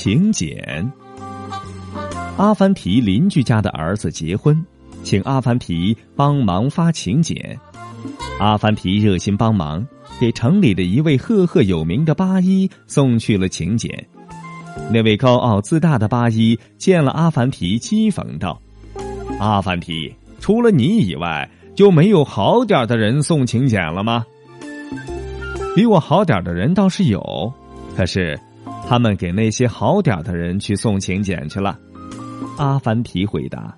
请柬。阿凡提邻居家的儿子结婚，请阿凡提帮忙发请柬。阿凡提热心帮忙，给城里的一位赫赫有名的八一送去了请柬。那位高傲自大的八一见了阿凡提，讥讽道：“阿凡提，除了你以外，就没有好点的人送请柬了吗？”比我好点的人倒是有，可是他们给那些好点的人去送请柬去了。阿凡提回答：“